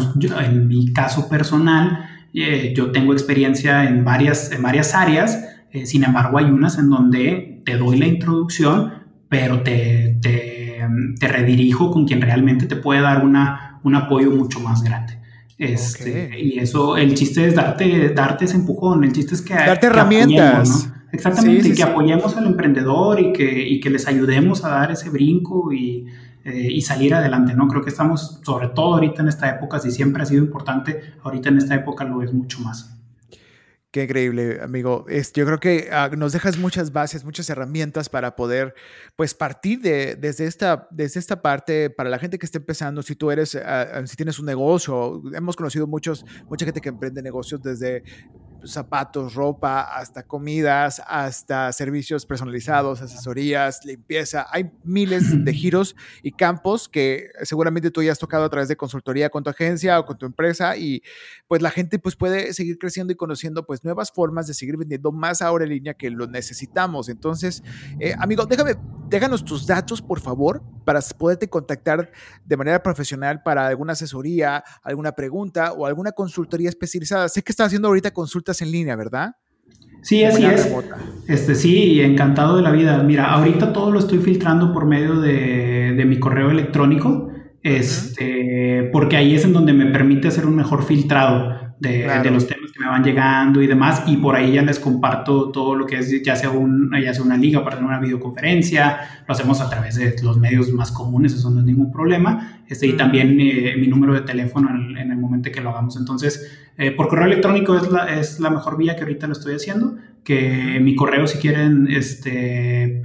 en mi caso personal, eh, yo tengo experiencia en varias, en varias áreas, eh, sin embargo, hay unas en donde te doy la introducción, pero te, te, te redirijo con quien realmente te puede dar una, un apoyo mucho más grande. Este, Y eso, el chiste es darte, darte ese empujón, el chiste es que... Darte herramientas. Exactamente, que apoyemos al emprendedor y que, y que, les ayudemos a dar ese brinco y, eh, y, salir adelante, ¿no? Creo que estamos, sobre todo ahorita en esta época, si siempre ha sido importante, ahorita en esta época lo es mucho más. Qué increíble, amigo. yo creo que ah, nos dejas muchas bases, muchas herramientas para poder, pues, partir de, desde, esta, desde esta parte para la gente que está empezando. Si tú eres, ah, si tienes un negocio, hemos conocido muchos, mucha gente que emprende negocios desde zapatos, ropa, hasta comidas, hasta servicios personalizados, asesorías, limpieza. Hay miles de giros y campos que seguramente tú ya has tocado a través de consultoría con tu agencia o con tu empresa y pues la gente pues puede seguir creciendo y conociendo pues nuevas formas de seguir vendiendo más ahora en línea que lo necesitamos. Entonces, eh, amigo, déjame, déjanos tus datos, por favor, para poderte contactar de manera profesional para alguna asesoría, alguna pregunta o alguna consultoría especializada. Sé que estás haciendo ahorita consultas en línea, ¿verdad? Sí, así es. Este, sí, encantado de la vida. Mira, ahorita todo lo estoy filtrando por medio de, de mi correo electrónico, este, porque ahí es en donde me permite hacer un mejor filtrado de, los temas que me van llegando y demás, y por ahí ya les comparto todo lo que es, ya sea, un, ya sea una liga para tener una videoconferencia, lo hacemos a través de los medios más comunes, eso no es ningún problema, este, y también eh, mi número de teléfono en, el momento que lo hagamos. Entonces, eh, por correo electrónico es la, es la mejor vía que ahorita lo estoy haciendo, que mi correo, si quieren, este,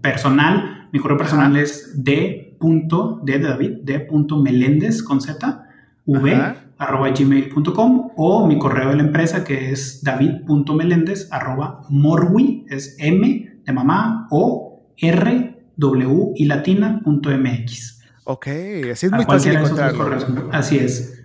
personal, mi correo personal es d. de David, d. Meléndez con z, v, arroba gmail.com o mi correo de la empresa que es david.meléndez arroba morwi, es m de mamá o r w y latina.mx. Ok, así es muy fácil encontrarlo. Así es.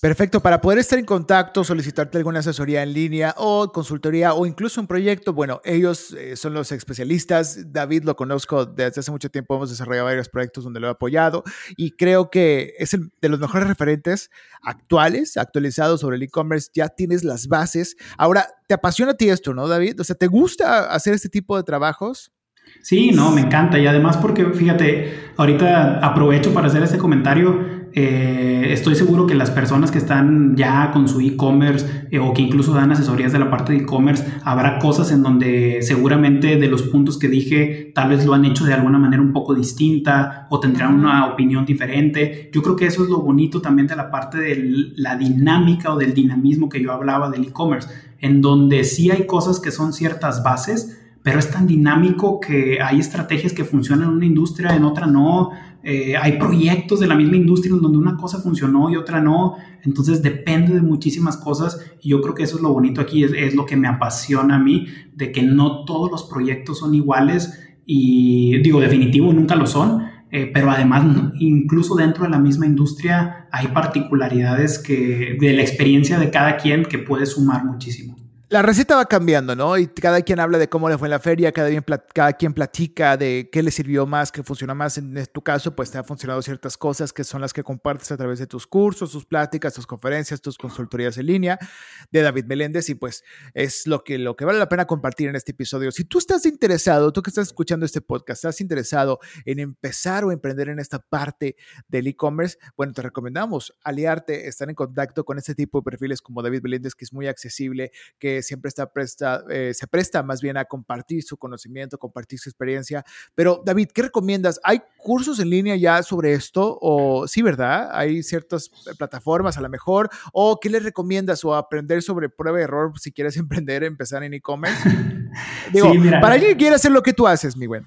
Perfecto, para poder estar en contacto, solicitarte alguna asesoría en línea o consultoría o incluso un proyecto, bueno, ellos eh, son los especialistas. David lo conozco desde hace mucho tiempo, hemos desarrollado varios proyectos donde lo he apoyado y creo que es el, de los mejores referentes actuales, actualizados sobre el e-commerce. Ya tienes las bases. Ahora, ¿te apasiona a ti esto, no, David? O sea, ¿te gusta hacer este tipo de trabajos? Sí, no, me encanta. Y además porque, fíjate, ahorita aprovecho para hacer este comentario eh, estoy seguro que las personas que están ya con su e-commerce eh, o que incluso dan asesorías de la parte de e-commerce, habrá cosas en donde seguramente de los puntos que dije tal vez lo han hecho de alguna manera un poco distinta o tendrán una opinión diferente. Yo creo que eso es lo bonito también de la parte de la dinámica o del dinamismo que yo hablaba del e-commerce, en donde sí hay cosas que son ciertas bases, pero es tan dinámico que hay estrategias que funcionan en una industria, en otra no. Eh, hay proyectos de la misma industria en donde una cosa funcionó y otra no. Entonces depende de muchísimas cosas y yo creo que eso es lo bonito aquí, es, lo que me apasiona a mí, de que no todos los proyectos son iguales y digo, definitivo, nunca lo son. Eh, pero además, incluso dentro de la misma industria hay particularidades que, de la experiencia de cada quien que puede sumar muchísimo. La receta va cambiando, ¿no? Y cada quien habla de cómo le fue en la feria, cada, cada quien platica de qué le sirvió más, qué funcionó más. En tu caso, pues te han funcionado ciertas cosas que son las que compartes a través de tus cursos, tus pláticas, tus conferencias, tus consultorías en línea de David Meléndez y pues es lo que, lo que vale la pena compartir en este episodio. Si tú estás interesado, tú que estás escuchando este podcast, estás interesado en empezar o emprender en esta parte del e-commerce, bueno, te recomendamos aliarte, estar en contacto con este tipo de perfiles como David Meléndez, que es muy accesible, que siempre está presta, eh, se presta más bien a compartir su conocimiento, compartir su experiencia. Pero David, ¿qué recomiendas? ¿Hay cursos en línea ya sobre esto? O sí, ¿verdad? Hay ciertas plataformas a lo mejor. ¿O qué le recomiendas? ¿O aprender sobre prueba y error si quieres emprender, empezar en e-commerce? Digo, para alguien que quiera hacer lo que tú haces, mi buen.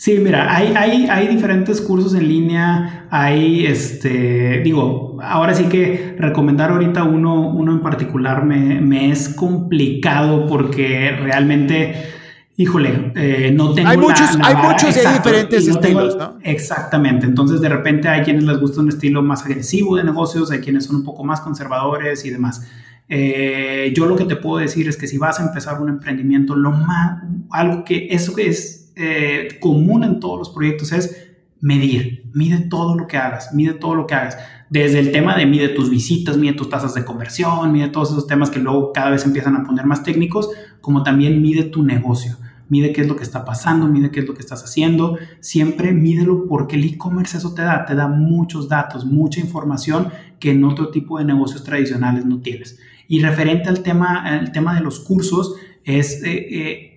Sí, mira, hay, hay, hay, diferentes cursos en línea, hay, este, digo, ahora sí que recomendar ahorita uno, uno en particular me, me es complicado porque realmente, híjole, eh, no tengo... Hay muchos, hay muchos y hay diferentes estilos, ¿no? Exactamente, entonces de repente hay quienes les gusta un estilo más agresivo de negocios, hay quienes son un poco más conservadores y demás. Eh, yo lo que te puedo decir es que si vas a empezar un emprendimiento, lo más, algo que eso es eh, común en todos los proyectos es medir, mide todo lo que hagas, mide todo lo que hagas. Desde el tema de mide tus visitas, mide tus tasas de conversión, mide todos esos temas que luego cada vez empiezan a poner más técnicos, como también mide tu negocio, mide qué es lo que está pasando, mide qué es lo que estás haciendo, siempre mídelo porque el e-commerce eso te da, te da muchos datos, mucha información que en otro tipo de negocios tradicionales no tienes. Y referente al tema, al tema de los cursos, es... Eh, eh,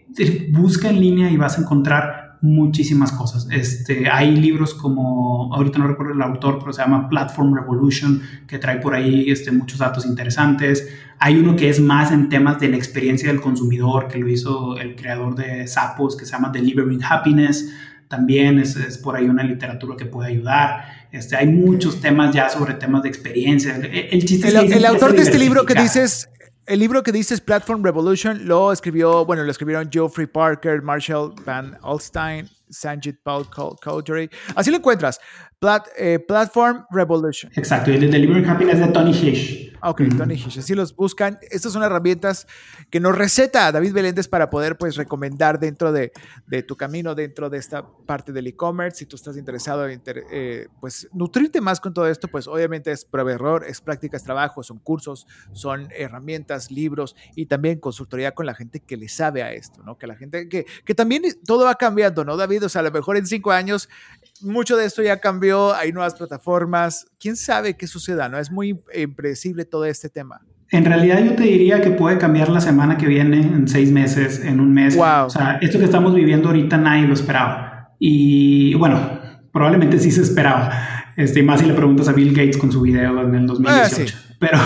busca en línea y vas a encontrar muchísimas cosas. Este, hay libros como, ahorita no recuerdo el autor, pero se llama Platform Revolution, que trae por ahí este, muchos datos interesantes. Hay uno que es más en temas de la experiencia del consumidor, que lo hizo el creador de Sapos, que se llama Delivering Happiness. También es, es por ahí una literatura que puede ayudar. Este, hay muchos temas ya sobre temas de experiencia. El, chiste el, el autor de este libro que dices el libro que dices Platform Revolution lo escribió, bueno, lo escribieron Geoffrey Parker, Marshall Van Alstein, Sanjit Paul Cowdery. Así lo encuentras. Eh, Platform Revolution. Exacto, y el de Delivering Happiness de Tony Hish. Ok, Tony Hish, así los buscan. Estas son herramientas que nos receta David Beléndez para poder pues recomendar dentro de, tu camino, dentro de esta parte del e-commerce. Si tú estás interesado en eh, pues nutrirte más con todo esto, pues obviamente es prueba error, es prácticas, trabajo, son cursos, son herramientas, libros y también consultoría con la gente que le sabe a esto, ¿no? Que la gente, que, que también todo va cambiando, ¿no, David? O sea, a lo mejor en cinco años mucho de esto ya cambió, hay nuevas plataformas, quién sabe qué suceda, ¿no? Es muy impredecible todo este tema. En realidad yo te diría que puede cambiar la semana que viene, en seis meses, en un mes. Wow. O sea, esto que estamos viviendo ahorita nadie lo esperaba. Y bueno, probablemente sí se esperaba. Este, más si le preguntas a Bill Gates con su video en el 2018. Ah, pero,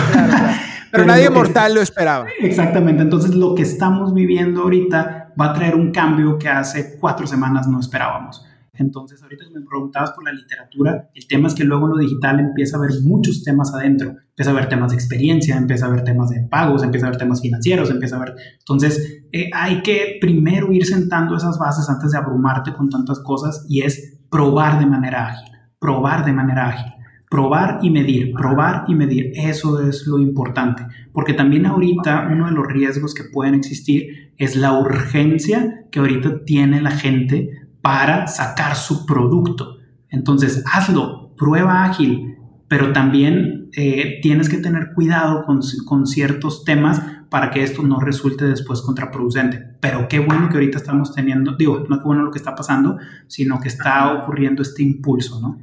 pero, nadie mortal lo esperaba. Exactamente. Entonces lo que estamos viviendo ahorita va a traer un cambio que hace cuatro semanas no esperábamos. Entonces, ahorita que me preguntabas por la literatura, el tema es que luego lo digital empieza a haber muchos temas adentro. Empieza a haber temas de experiencia, empieza a haber temas de pagos, empieza a haber temas financieros, empieza a haber... Entonces, eh, hay que primero ir sentando esas bases antes de abrumarte con tantas cosas y es probar de manera ágil, probar de manera ágil. Probar y medir, probar y medir, eso es lo importante, porque también ahorita uno de los riesgos que pueden existir es la urgencia que ahorita tiene la gente para sacar su producto. Entonces, hazlo, prueba ágil, pero también eh, tienes que tener cuidado con, con, ciertos temas para que esto no resulte después contraproducente. Pero qué bueno que ahorita estamos teniendo, digo, no qué bueno lo que está pasando, sino que está ocurriendo este impulso, ¿no?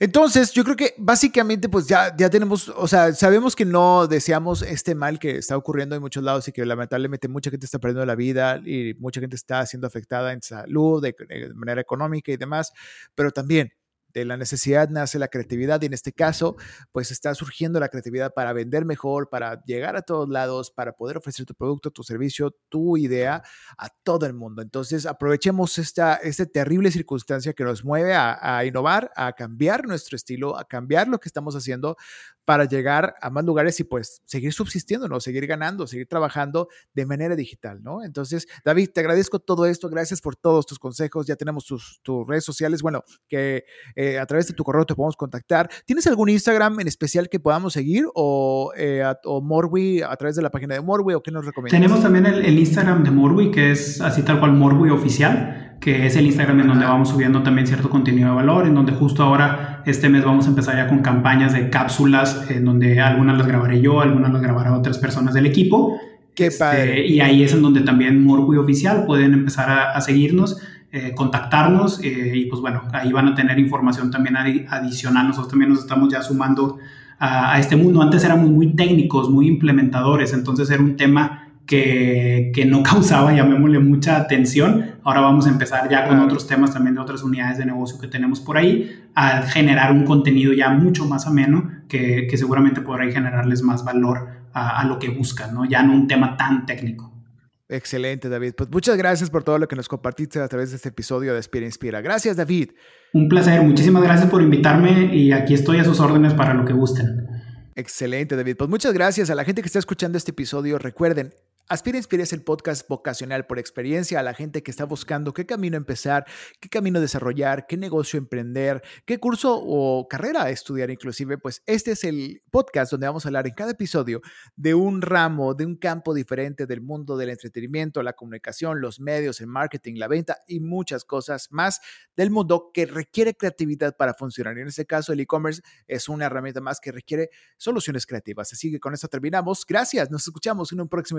Entonces, yo creo que básicamente, pues ya, ya tenemos, o sea, sabemos que no deseamos este mal que está ocurriendo en muchos lados y que lamentablemente mucha gente está perdiendo la vida y mucha gente está siendo afectada en salud, de manera económica y demás, pero también de la necesidad nace la creatividad y en este caso, pues está surgiendo la creatividad para vender mejor, para llegar a todos lados, para poder ofrecer tu producto, tu servicio, tu idea a todo el mundo. Entonces, aprovechemos esta, esta terrible circunstancia que nos mueve a innovar, a cambiar nuestro estilo, a cambiar lo que estamos haciendo para llegar a más lugares y pues seguir subsistiendo, ¿no? Seguir ganando, seguir trabajando de manera digital, ¿no? Entonces, David, te agradezco todo esto, gracias por todos tus consejos, ya tenemos tus, tus redes sociales, bueno, que eh, a través de tu correo te podemos contactar. ¿Tienes algún Instagram en especial que podamos seguir o, eh, a, o Morwi a través de la página de Morwi o qué nos recomiendas? Tenemos también el, el Instagram de Morwi, que es así tal cual Morwi oficial que es el Instagram en donde vamos subiendo también cierto contenido de valor, en donde justo ahora este mes vamos a empezar ya con campañas de cápsulas, en donde algunas las grabaré yo, algunas las grabará otras personas del equipo. Qué este, padre. y ahí es en donde también Morgui Oficial pueden empezar a, a seguirnos, eh, contactarnos eh, y pues bueno, ahí van a tener información también adicional. Nosotros también nos estamos ya sumando a, a este mundo. Antes éramos muy técnicos, muy implementadores, entonces era un tema que, que, no causaba, llamémosle, mucha atención. Ahora vamos a empezar ya con otros temas también de otras unidades de negocio que tenemos por ahí, a generar un contenido ya mucho más ameno que, que seguramente podrá generarles más valor a, a, lo que buscan, ¿no? Ya no un tema tan técnico. Excelente, David. Pues muchas gracias por todo lo que nos compartiste a través de este episodio de Aspira Inspira. Gracias, David. Un placer. Muchísimas gracias por invitarme y aquí estoy a sus órdenes para lo que gusten. Excelente, David. Pues muchas gracias a la gente que está escuchando este episodio. Recuerden, Aspira Inspira es el podcast vocacional por experiencia a la gente que está buscando qué camino empezar, qué camino desarrollar, qué negocio emprender, qué curso o carrera estudiar inclusive. Pues este es el podcast donde vamos a hablar en cada episodio de un ramo, de un campo diferente del mundo del entretenimiento, la comunicación, los medios, el marketing, la venta y muchas cosas más del mundo que requiere creatividad para funcionar. Y en este caso el e-commerce es una herramienta más que requiere soluciones creativas. Así que con esto terminamos. Gracias. Nos escuchamos en un próximo